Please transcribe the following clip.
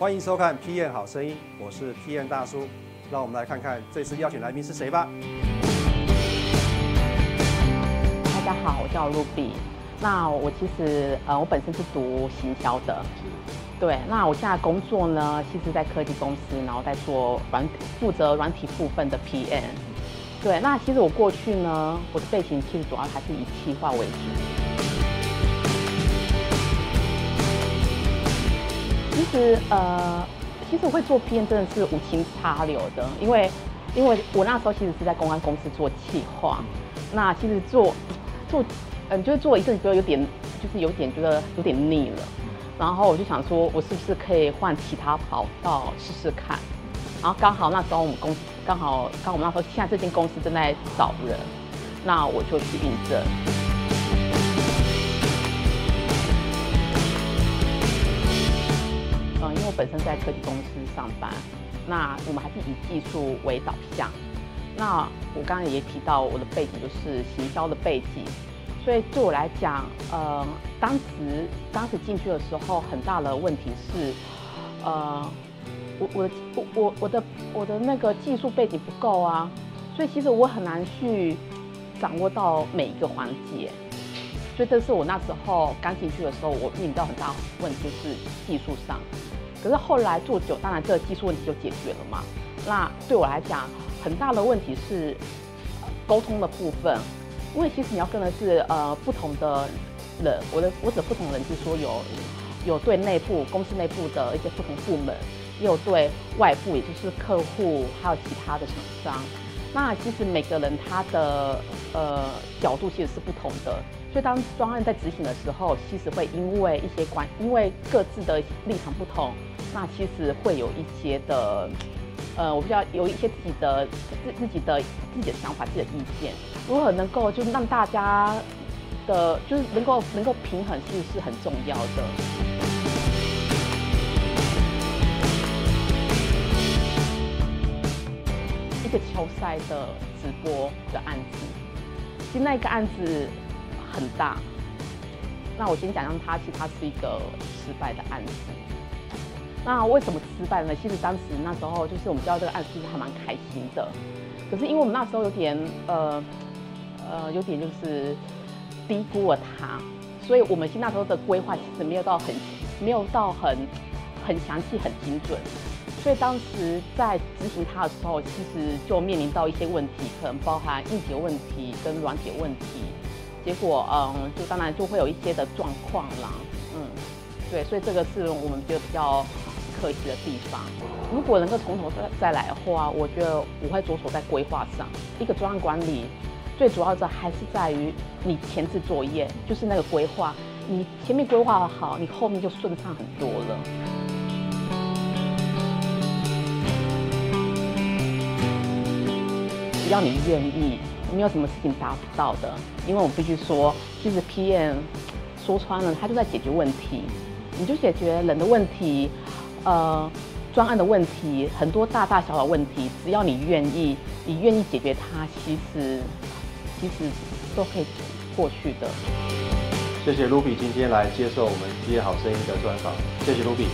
欢迎收看《PM 好声音》，我是 PM 大叔。让我们来看看这次邀请来宾是谁吧。大家好，我叫 Ruby。那我其实呃，我本身是读行销的。对，那我现在工作呢，其实在科技公司，然后在做软负责软体部分的 PM。对，那其实我过去呢，我的背景其实主要还是以企划为主。其实呃，其实我会做 PM 真的是无心插柳的，因为因为我那时候其实是在公安公司做企划，那其实做做嗯，就是做一阵觉得有点就是有点觉得有点腻了，然后我就想说，我是不是可以换其他跑道试试看？然后刚好那时候我们公司刚好刚好我们那时候现在这间公司正在找人，那我就去应征。因为我本身在科技公司上班，那我们还是以技术为导向。那我刚刚也提到我的背景就是行销的背景，所以对我来讲，呃，当时当时进去的时候，很大的问题是，呃，我我我我我的我的那个技术背景不够啊，所以其实我很难去掌握到每一个环节。所以这是我那时候刚进去的时候，我面临到很大问题，就是技术上。可是后来做久，当然这个技术问题就解决了嘛。那对我来讲，很大的问题是沟通的部分，因为其实你要跟的是呃不同的人，我的我指不同人是说有有对内部公司内部的一些不同部门，也有对外部，也就是客户还有其他的厂商。那其实每个人他的呃角度其实是不同的。所以当专案在执行的时候，其实会因为一些关，因为各自的立场不同，那其实会有一些的，呃，我比较有一些自己的自自己的自己的想法、自己的意见，如何能够就是让大家的，就是能够能够平衡，其实是很重要的。一个球赛的直播的案子，其实那个案子。很大，那我先讲讲它，其实它是一个失败的案子。那为什么失败呢？其实当时那时候就是我们知道这个案子其实还蛮开心的，可是因为我们那时候有点呃呃有点就是低估了他，所以我们那时候的规划其实没有到很没有到很很详细很精准，所以当时在执行它的时候，其实就面临到一些问题，可能包含硬体问题跟软体问题。结果，嗯，就当然就会有一些的状况啦，嗯，对，所以这个是我们觉得比较可惜的地方。如果能够从头再再来的话，我觉得我会着手在规划上。一个专案管理最主要的还是在于你前置作业，就是那个规划。你前面规划好，你后面就顺畅很多了。只要你愿意。没有什么事情达不到的，因为我必须说，其实 PM 说穿了，他就在解决问题。你就解决人的问题，呃，专案的问题，很多大大小小问题，只要你愿意，你愿意解决它，其实其实都可以过去的。谢谢卢比今天来接受我们 PM 好声音的专访，谢谢卢比。